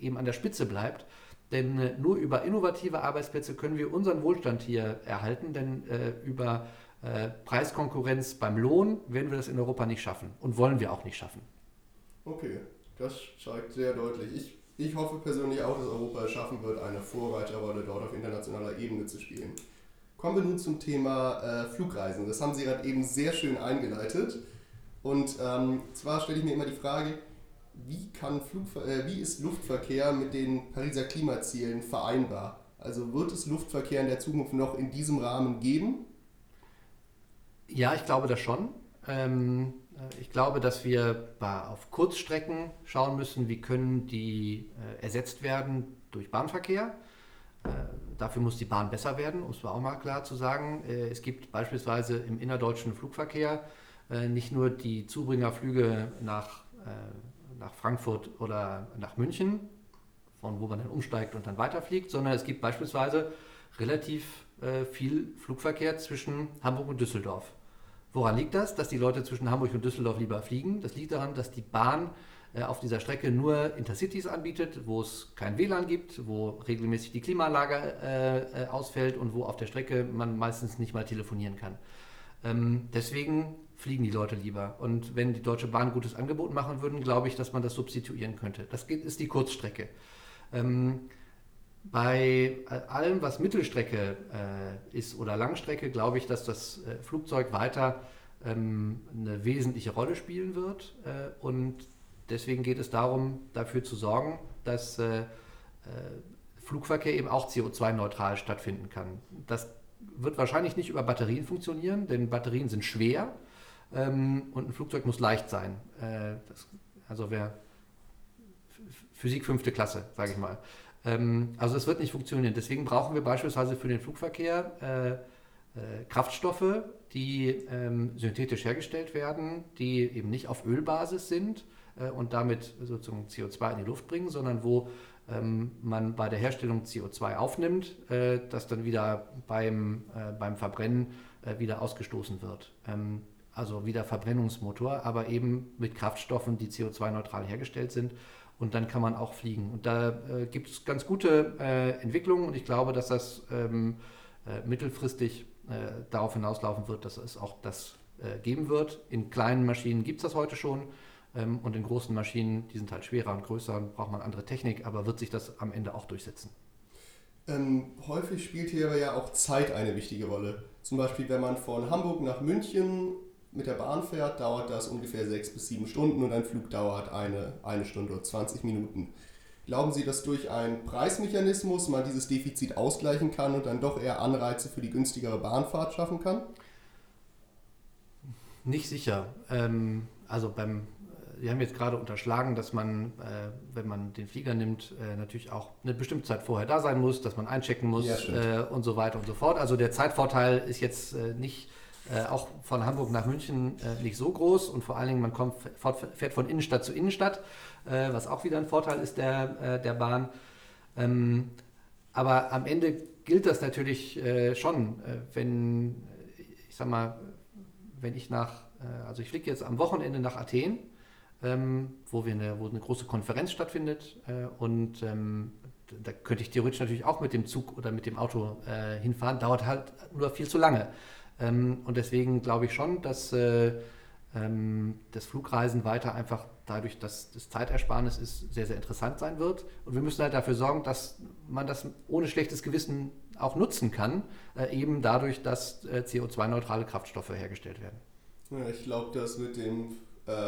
eben an der Spitze bleibt. Denn nur über innovative Arbeitsplätze können wir unseren Wohlstand hier erhalten, denn über Preiskonkurrenz beim Lohn werden wir das in Europa nicht schaffen und wollen wir auch nicht schaffen. Okay, das zeigt sehr deutlich. Ich ich hoffe persönlich auch, dass Europa es schaffen wird, eine Vorreiterrolle dort auf internationaler Ebene zu spielen. Kommen wir nun zum Thema äh, Flugreisen. Das haben Sie gerade eben sehr schön eingeleitet. Und ähm, zwar stelle ich mir immer die Frage, wie, kann Flugver äh, wie ist Luftverkehr mit den Pariser Klimazielen vereinbar? Also wird es Luftverkehr in der Zukunft noch in diesem Rahmen geben? Ja, ich glaube das schon. Ähm, äh, ich glaube, dass wir auf Kurzstrecken schauen müssen, wie können die äh, ersetzt werden durch Bahnverkehr. Äh, dafür muss die Bahn besser werden, um es auch mal klar zu sagen. Es gibt beispielsweise im innerdeutschen Flugverkehr nicht nur die Zubringerflüge nach, nach Frankfurt oder nach München, von wo man dann umsteigt und dann weiterfliegt, sondern es gibt beispielsweise relativ viel Flugverkehr zwischen Hamburg und Düsseldorf. Woran liegt das? Dass die Leute zwischen Hamburg und Düsseldorf lieber fliegen. Das liegt daran, dass die Bahn äh, auf dieser Strecke nur Intercities anbietet, wo es kein WLAN gibt, wo regelmäßig die Klimaanlage äh, äh, ausfällt und wo auf der Strecke man meistens nicht mal telefonieren kann. Ähm, deswegen fliegen die Leute lieber. Und wenn die Deutsche Bahn ein gutes Angebot machen würden, glaube ich, dass man das substituieren könnte. Das ist die Kurzstrecke. Ähm, bei allem, was Mittelstrecke äh, ist oder Langstrecke, glaube ich, dass das äh, Flugzeug weiter ähm, eine wesentliche Rolle spielen wird. Äh, und deswegen geht es darum, dafür zu sorgen, dass äh, äh, Flugverkehr eben auch CO2-neutral stattfinden kann. Das wird wahrscheinlich nicht über Batterien funktionieren, denn Batterien sind schwer ähm, und ein Flugzeug muss leicht sein. Äh, das, also wer Physik fünfte Klasse, sage ich mal. Ähm, also es wird nicht funktionieren. Deswegen brauchen wir beispielsweise für den Flugverkehr äh, äh, Kraftstoffe, die ähm, synthetisch hergestellt werden, die eben nicht auf Ölbasis sind äh, und damit sozusagen CO2 in die Luft bringen, sondern wo ähm, man bei der Herstellung CO2 aufnimmt, äh, das dann wieder beim, äh, beim Verbrennen äh, wieder ausgestoßen wird. Ähm, also wieder Verbrennungsmotor, aber eben mit Kraftstoffen, die CO2-neutral hergestellt sind und dann kann man auch fliegen. Und da äh, gibt es ganz gute äh, Entwicklungen und ich glaube, dass das ähm, äh, mittelfristig äh, darauf hinauslaufen wird, dass es auch das äh, geben wird. In kleinen Maschinen gibt es das heute schon ähm, und in großen Maschinen, die sind halt schwerer und größer, braucht man andere Technik, aber wird sich das am Ende auch durchsetzen. Ähm, häufig spielt hier ja auch Zeit eine wichtige Rolle. Zum Beispiel, wenn man von Hamburg nach München mit der Bahn fährt, dauert das ungefähr sechs bis sieben Stunden und ein Flug dauert eine, eine Stunde oder 20 Minuten. Glauben Sie, dass durch einen Preismechanismus man dieses Defizit ausgleichen kann und dann doch eher Anreize für die günstigere Bahnfahrt schaffen kann? Nicht sicher. Ähm, also beim, wir haben jetzt gerade unterschlagen, dass man, äh, wenn man den Flieger nimmt, äh, natürlich auch eine bestimmte Zeit vorher da sein muss, dass man einchecken muss ja, äh, und so weiter und so fort. Also der Zeitvorteil ist jetzt äh, nicht äh, auch von Hamburg nach München äh, nicht so groß und vor allen Dingen man kommt, fährt von Innenstadt zu Innenstadt, äh, was auch wieder ein Vorteil ist der, äh, der Bahn. Ähm, aber am Ende gilt das natürlich äh, schon, äh, wenn, ich sag mal, wenn ich nach, also ich fliege jetzt am Wochenende nach Athen, ähm, wo, wir eine, wo eine große Konferenz stattfindet und ähm, da könnte ich theoretisch natürlich auch mit dem Zug oder mit dem Auto hinfahren, dauert halt nur viel zu lange. Ähm, und deswegen glaube ich schon, dass äh, ähm, das Flugreisen weiter einfach dadurch, dass das Zeitersparnis ist, sehr, sehr interessant sein wird. Und wir müssen halt dafür sorgen, dass man das ohne schlechtes Gewissen auch nutzen kann, äh, eben dadurch, dass äh, CO2-neutrale Kraftstoffe hergestellt werden. Ja, ich glaube, das mit dem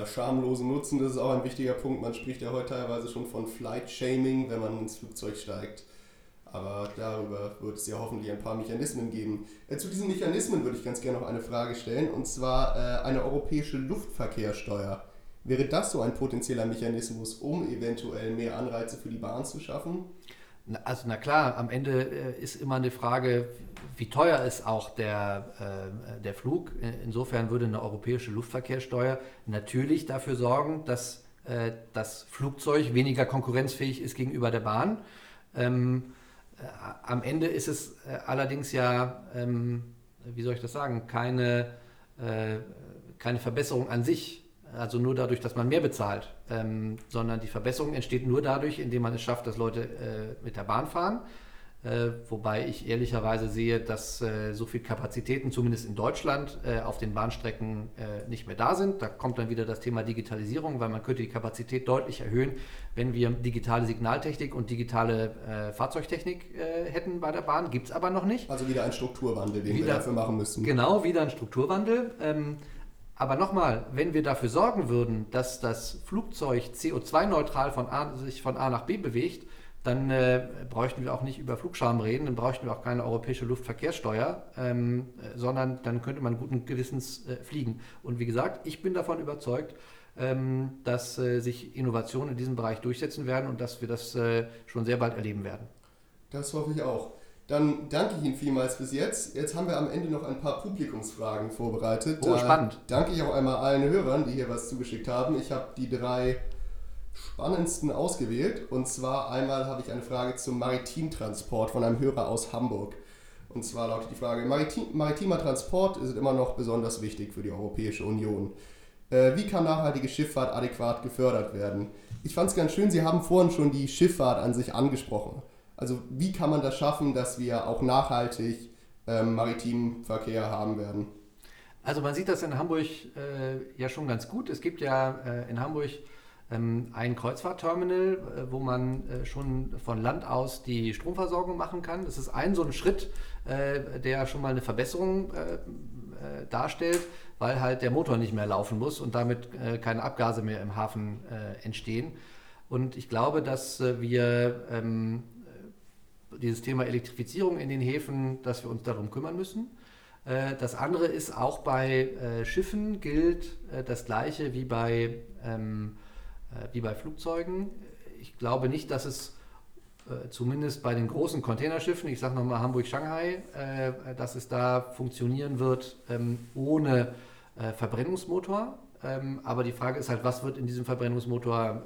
schamlosen Nutzen, das ist auch ein wichtiger Punkt. Man spricht ja heute teilweise schon von Flight-Shaming, wenn man ins Flugzeug steigt. Aber darüber wird es ja hoffentlich ein paar Mechanismen geben. Äh, zu diesen Mechanismen würde ich ganz gerne noch eine Frage stellen, und zwar äh, eine europäische Luftverkehrssteuer. Wäre das so ein potenzieller Mechanismus, um eventuell mehr Anreize für die Bahn zu schaffen? Also na klar, am Ende äh, ist immer eine Frage, wie teuer ist auch der, äh, der Flug. Insofern würde eine europäische Luftverkehrssteuer natürlich dafür sorgen, dass äh, das Flugzeug weniger konkurrenzfähig ist gegenüber der Bahn. Ähm, äh, am Ende ist es äh, allerdings ja, ähm, wie soll ich das sagen, keine, äh, keine Verbesserung an sich also nur dadurch, dass man mehr bezahlt, ähm, sondern die Verbesserung entsteht nur dadurch, indem man es schafft, dass Leute äh, mit der Bahn fahren. Äh, wobei ich ehrlicherweise sehe, dass äh, so viele Kapazitäten, zumindest in Deutschland, äh, auf den Bahnstrecken äh, nicht mehr da sind. Da kommt dann wieder das Thema Digitalisierung, weil man könnte die Kapazität deutlich erhöhen, wenn wir digitale Signaltechnik und digitale äh, Fahrzeugtechnik hätten bei der Bahn. Gibt es aber noch nicht. Also wieder ein Strukturwandel, den wieder, wir dafür machen müssen. Genau, wieder ein Strukturwandel. Ähm, aber nochmal, wenn wir dafür sorgen würden, dass das Flugzeug CO2-neutral von sich von A nach B bewegt, dann äh, bräuchten wir auch nicht über Flugscham reden, dann bräuchten wir auch keine europäische Luftverkehrssteuer, ähm, äh, sondern dann könnte man guten Gewissens äh, fliegen. Und wie gesagt, ich bin davon überzeugt, ähm, dass äh, sich Innovationen in diesem Bereich durchsetzen werden und dass wir das äh, schon sehr bald erleben werden. Das hoffe ich auch. Dann danke ich Ihnen vielmals bis jetzt. Jetzt haben wir am Ende noch ein paar Publikumsfragen vorbereitet. Oh, da spannend. Danke ich auch einmal allen Hörern, die hier was zugeschickt haben. Ich habe die drei spannendsten ausgewählt. Und zwar einmal habe ich eine Frage zum Maritimtransport von einem Hörer aus Hamburg. Und zwar lautet die Frage, Maritim, maritimer Transport ist immer noch besonders wichtig für die Europäische Union. Äh, wie kann nachhaltige Schifffahrt adäquat gefördert werden? Ich fand es ganz schön, Sie haben vorhin schon die Schifffahrt an sich angesprochen. Also wie kann man das schaffen, dass wir auch nachhaltig ähm, maritimen Verkehr haben werden? Also man sieht das in Hamburg äh, ja schon ganz gut. Es gibt ja äh, in Hamburg ein Kreuzfahrtterminal, äh, wo man äh, schon von Land aus die Stromversorgung machen kann. Das ist ein so ein Schritt, äh, der schon mal eine Verbesserung darstellt, weil halt der Motor nicht mehr laufen muss und damit keine Abgase mehr im Hafen entstehen. Und ich glaube, dass wir ähm, dieses Thema Elektrifizierung in den Häfen, dass wir uns darum kümmern müssen. Das andere ist auch bei Schiffen gilt das gleiche wie bei, ähm, wie bei Flugzeugen. Ich glaube nicht, dass es zumindest bei den großen Containerschiffen, ich sage nochmal Hamburg-Shanghai, dass es da funktionieren wird ähm, ohne Verbrennungsmotor. Ähm, aber die Frage ist halt, was wird in diesem Verbrennungsmotor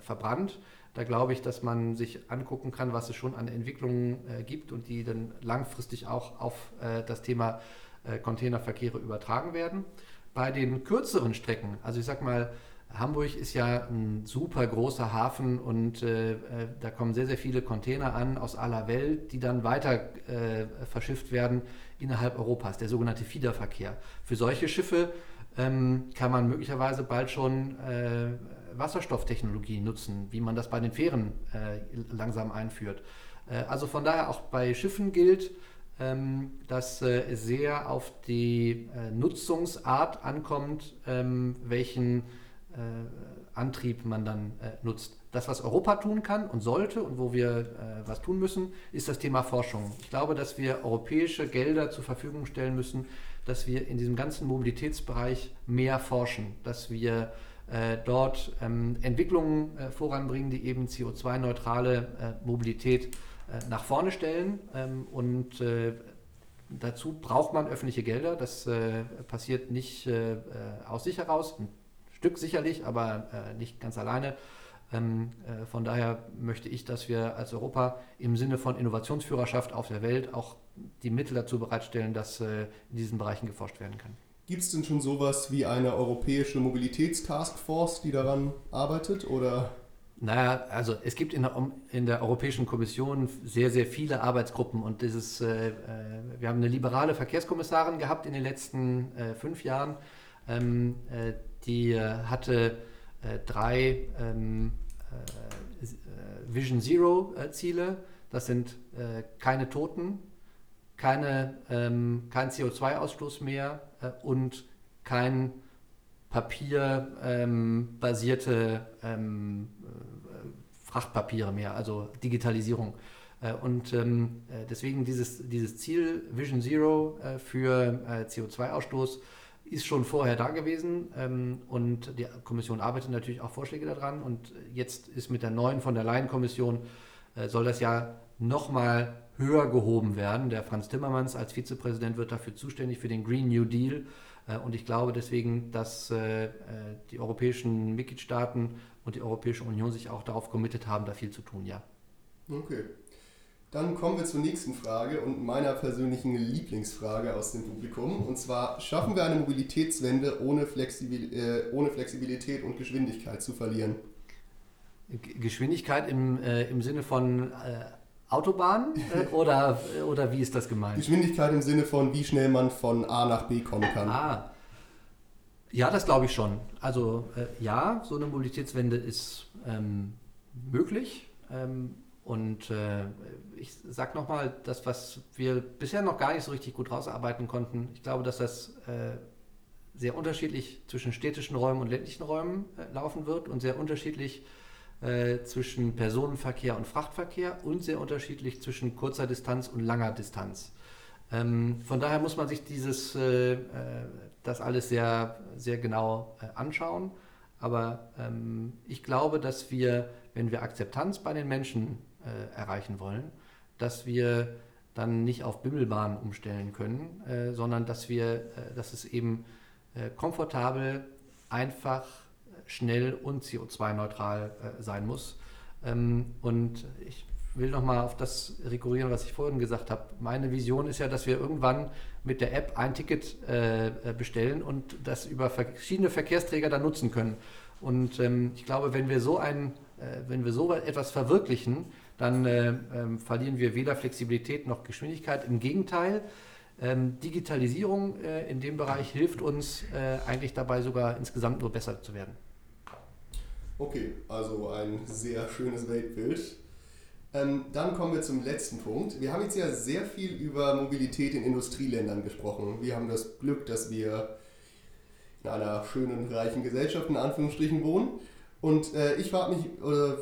verbrannt? Da glaube ich, dass man sich angucken kann, was es schon an Entwicklungen äh, gibt und die dann langfristig auch auf äh, das Thema äh, Containerverkehre übertragen werden. Bei den kürzeren Strecken, also ich sag mal, Hamburg ist ja ein super großer Hafen und äh, äh, da kommen sehr, sehr viele Container an aus aller Welt, die dann weiter äh, verschifft werden innerhalb Europas, der sogenannte Fiederverkehr. Für solche Schiffe ähm, kann man möglicherweise bald schon Wasserstofftechnologie nutzen, wie man das bei den Fähren äh, langsam einführt. Äh, also von daher auch bei Schiffen gilt, ähm, dass äh, es sehr auf die äh, Nutzungsart ankommt, ähm, welchen äh, Antrieb man dann äh, nutzt. Das, was Europa tun kann und sollte und wo wir was tun müssen, ist das Thema Forschung. Ich glaube, dass wir europäische Gelder zur Verfügung stellen müssen, dass wir in diesem ganzen Mobilitätsbereich mehr forschen, dass wir äh, dort ähm, Entwicklungen äh, voranbringen, die eben CO2-neutrale äh, Mobilität äh, nach vorne stellen. Ähm, und äh, dazu braucht man öffentliche Gelder. Das äh, passiert nicht aus sich heraus, Stück sicherlich, aber nicht ganz alleine. Ähm, von daher möchte ich, dass wir als Europa im Sinne von Innovationsführerschaft auf der Welt auch die Mittel dazu bereitstellen, dass in diesen Bereichen geforscht werden kann. Gibt es denn schon sowas wie eine europäische Mobilitätstaskforce, die daran arbeitet? Oder? Naja, also es gibt in der, in der, Europäischen Kommission sehr, sehr viele Arbeitsgruppen und dieses, äh, äh, wir haben eine liberale Verkehrskommissarin gehabt in den letzten äh, fünf Jahren, ähm, äh, die äh, hatte äh, drei ähm, Vision Zero Ziele. Das sind keine Toten, keine, ähm, kein CO2-Ausstoß mehr und kein papierbasierte ähm, Frachtpapiere mehr, also Digitalisierung. Äh, und äh, deswegen dieses, dieses Ziel Vision Zero äh, für CO2-Ausstoß ist schon vorher da gewesen ähm, und die Kommission arbeitet natürlich auch Vorschläge daran und jetzt ist mit der neuen von der Leyen-Kommission soll das ja nochmal höher gehoben werden. Der Franz Timmermans als Vizepräsident wird dafür zuständig für den Green New Deal und ich glaube deswegen, dass die europäischen Mitgliedstaaten und die Europäische Union sich auch darauf committet haben, da viel zu tun, ja. Okay. Dann kommen wir zur nächsten Frage und meiner persönlichen Lieblingsfrage aus dem Publikum. Und zwar, schaffen wir eine Mobilitätswende ohne, Flexibil äh, ohne Flexibilität und Geschwindigkeit zu verlieren? Geschwindigkeit im, äh, im Sinne von äh, Autobahn [laughs] äh, oder, oder wie ist das gemeint? Geschwindigkeit im Sinne von, wie schnell man von A nach B kommen kann. Ah, ja, das glaube ich schon. Also äh, ja, so eine Mobilitätswende ist ähm, möglich. Ähm, und äh, ich sage nochmal, das, was wir bisher noch gar nicht so richtig gut rausarbeiten konnten, ich glaube, dass das äh, sehr unterschiedlich zwischen städtischen Räumen und ländlichen Räumen äh, laufen wird und sehr unterschiedlich äh, zwischen Personenverkehr und Frachtverkehr und sehr unterschiedlich zwischen kurzer Distanz und langer Distanz. Ähm, von daher muss man sich dieses, äh, äh, das alles sehr, sehr genau äh, anschauen. Aber ähm, ich glaube, dass wir, wenn wir Akzeptanz bei den Menschen erreichen wollen, dass wir dann nicht auf Bimmelbahnen umstellen können, äh, sondern dass wir, äh, dass es eben komfortabel, einfach, schnell und CO2-neutral sein muss. Ähm, und ich will nochmal auf das rekurrieren, was ich vorhin gesagt habe. Meine Vision ist ja, dass wir irgendwann mit der App ein Ticket äh, bestellen und das über verschiedene Verkehrsträger dann nutzen können. Und ähm, ich glaube, wenn wir so ein, äh, wenn wir so etwas verwirklichen, dann äh, ähm, verlieren wir weder Flexibilität noch Geschwindigkeit. Im Gegenteil, ähm, Digitalisierung äh, in dem Bereich hilft uns äh, eigentlich dabei sogar insgesamt nur besser zu werden. Okay, also ein sehr schönes Weltbild. Ähm, dann kommen wir zum letzten Punkt. Wir haben jetzt ja sehr viel über Mobilität in Industrieländern gesprochen. Wir haben das Glück, dass wir in einer schönen, reichen Gesellschaft in Anführungsstrichen wohnen. Und äh, ich frage mich, oder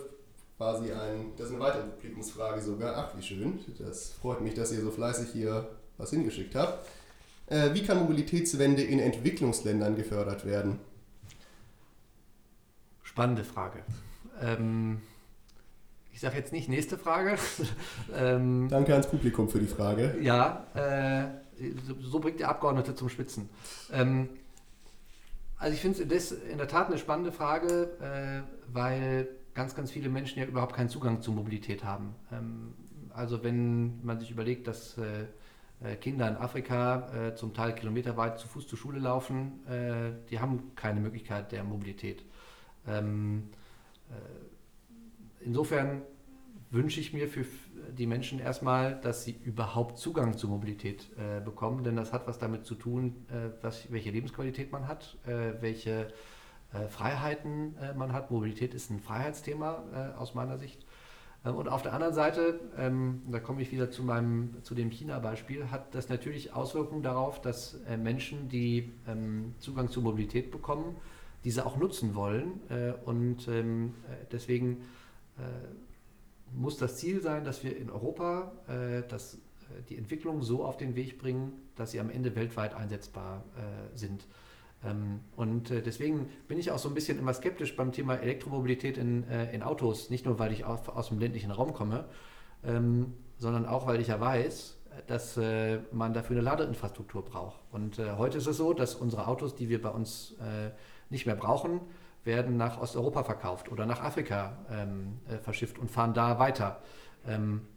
quasi ein, das ist eine weitere Publikumsfrage sogar, ach wie schön, das freut mich, dass ihr so fleißig hier was hingeschickt habt. Äh, wie kann Mobilitätswende in Entwicklungsländern gefördert werden? Spannende Frage. Ähm ich sage jetzt nicht nächste Frage. [laughs] ähm, Danke ans Publikum für die Frage. Ja, äh, so, so, bringt der Abgeordnete zum Spitzen. Ähm, also ich finde es in der Tat eine spannende Frage, äh, weil ganz, ganz viele Menschen ja überhaupt keinen Zugang zu Mobilität haben. Ähm, also wenn man sich überlegt, dass äh, äh Kinder in Afrika äh, zum Teil kilometerweit zu Fuß zur Schule laufen, äh, die haben keine Möglichkeit der Mobilität. Ähm, insofern wünsche ich mir für die Menschen erstmal, dass sie überhaupt Zugang zur Mobilität äh, bekommen, denn das hat was damit zu tun, äh, was, welche Lebensqualität man hat, äh, welche äh, Freiheiten äh, man hat. Mobilität ist ein Freiheitsthema äh, aus meiner Sicht. und auf der anderen Seite, ähm, da komme ich wieder zu, meinem, zu dem China-Beispiel, hat das natürlich Auswirkungen darauf, dass Menschen, die ähm, Zugang zur Mobilität bekommen, diese auch nutzen wollen. und ähm, deswegen äh, muss das Ziel sein, dass wir in Europa äh, das, äh, die Entwicklung so auf den Weg bringen, dass sie am Ende weltweit einsetzbar äh, sind. Ähm, und äh, deswegen bin ich auch so ein bisschen immer skeptisch beim Thema Elektromobilität in, äh, in Autos, nicht nur weil ich aus dem ländlichen Raum komme, ähm, sondern auch weil ich ja weiß, dass man dafür eine Ladeinfrastruktur braucht. Und heute ist es so, dass unsere Autos, die wir bei uns nicht mehr brauchen, werden nach Osteuropa verkauft oder nach Afrika ähm, äh, verschifft und fahren da weiter.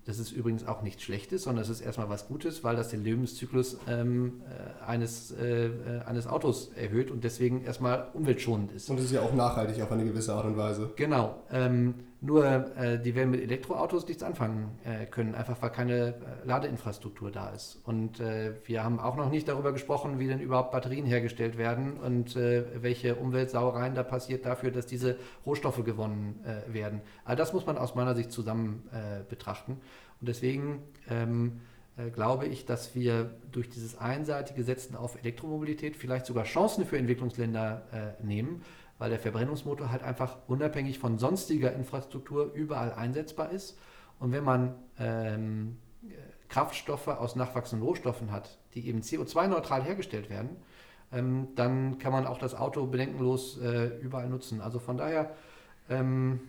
Das ist übrigens auch nichts Schlechtes, sondern es ist erstmal was Gutes, weil das den Lebenszyklus ähm, äh, eines, äh, äh, eines Autos erhöht und deswegen erstmal umweltschonend ist. Und es ist ja auch nachhaltig auf eine gewisse Art und Weise. Genau. Ähm, nur äh, die werden mit Elektroautos nichts anfangen äh, können, einfach weil keine äh, Ladeinfrastruktur da ist. Und wir haben auch noch nicht darüber gesprochen, wie denn überhaupt Batterien hergestellt werden und welche Umweltsauereien da passiert dafür, dass diese Rohstoffe gewonnen werden. All das muss man aus meiner Sicht zusammen betrachten. Und deswegen ähm, äh, glaube ich, dass wir durch dieses einseitige Setzen auf Elektromobilität vielleicht sogar Chancen für Entwicklungsländer äh, nehmen, weil der Verbrennungsmotor halt einfach unabhängig von sonstiger Infrastruktur überall einsetzbar ist. Und wenn man ähm, Kraftstoffe aus nachwachsenden Rohstoffen hat, die eben CO2-neutral hergestellt werden, ähm, dann kann man auch das Auto bedenkenlos äh, überall nutzen. Also von daher ähm,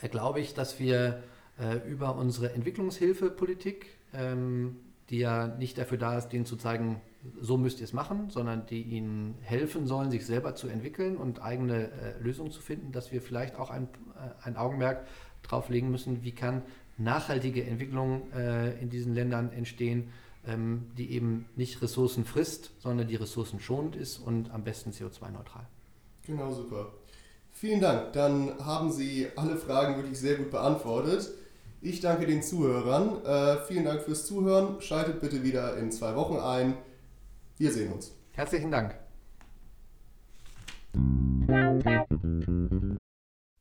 äh, glaube ich, dass wir äh, über unsere Entwicklungshilfepolitik, ähm, die ja nicht dafür da ist, denen zu zeigen, so müsst ihr es machen, sondern die ihnen helfen sollen, sich selber zu entwickeln und eigene äh, Lösungen zu finden, dass wir vielleicht auch ein, äh, ein Augenmerk darauf legen müssen, wie kann nachhaltige Entwicklung äh, in diesen Ländern entstehen, ähm, die eben nicht Ressourcen frisst, sondern die Ressourcen schonend ist und am besten CO2-neutral. Genau, super. Vielen Dank. Dann haben Sie alle Fragen wirklich sehr gut beantwortet. Ich danke den Zuhörern. Äh, vielen Dank fürs Zuhören. Schaltet bitte wieder in zwei Wochen ein. Wir sehen uns. Herzlichen Dank.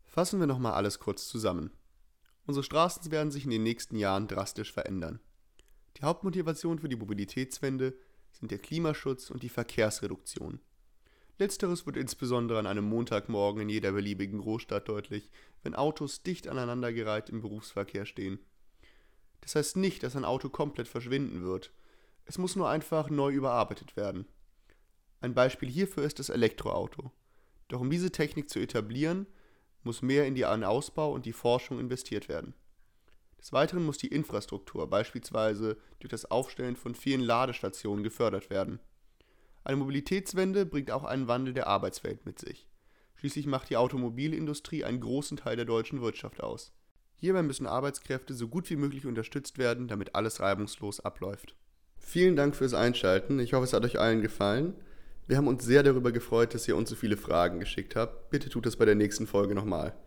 Fassen wir nochmal alles kurz zusammen. Unsere Straßen werden sich in den nächsten Jahren drastisch verändern. Die Hauptmotivation für die Mobilitätswende sind der Klimaschutz und die Verkehrsreduktion. Letzteres wird insbesondere an einem Montagmorgen in jeder beliebigen Großstadt deutlich, wenn Autos dicht aneinandergereiht im Berufsverkehr stehen. Das heißt nicht, dass ein Auto komplett verschwinden wird. Es muss nur einfach neu überarbeitet werden. Ein Beispiel hierfür ist das Elektroauto. Doch um diese Technik zu etablieren, muss mehr in den Ausbau und die Forschung investiert werden. Des Weiteren muss die Infrastruktur beispielsweise durch das Aufstellen von vielen Ladestationen gefördert werden. Eine Mobilitätswende bringt auch einen Wandel der Arbeitswelt mit sich. Schließlich macht die Automobilindustrie einen großen Teil der deutschen Wirtschaft aus. Hierbei müssen Arbeitskräfte so gut wie möglich unterstützt werden, damit alles reibungslos abläuft. Vielen Dank fürs Einschalten. Ich hoffe, es hat euch allen gefallen. Wir haben uns sehr darüber gefreut, dass ihr uns so viele Fragen geschickt habt. Bitte tut das bei der nächsten Folge nochmal.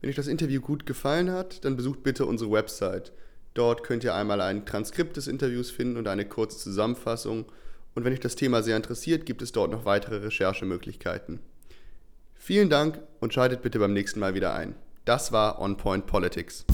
Wenn euch das Interview gut gefallen hat, dann besucht bitte unsere Website. Dort könnt ihr einmal ein Transkript des Interviews finden und eine kurze Zusammenfassung und wenn euch das Thema sehr interessiert, gibt es dort noch weitere Recherchemöglichkeiten. Vielen Dank und schaltet bitte beim nächsten Mal wieder ein. Das war On Point Politics.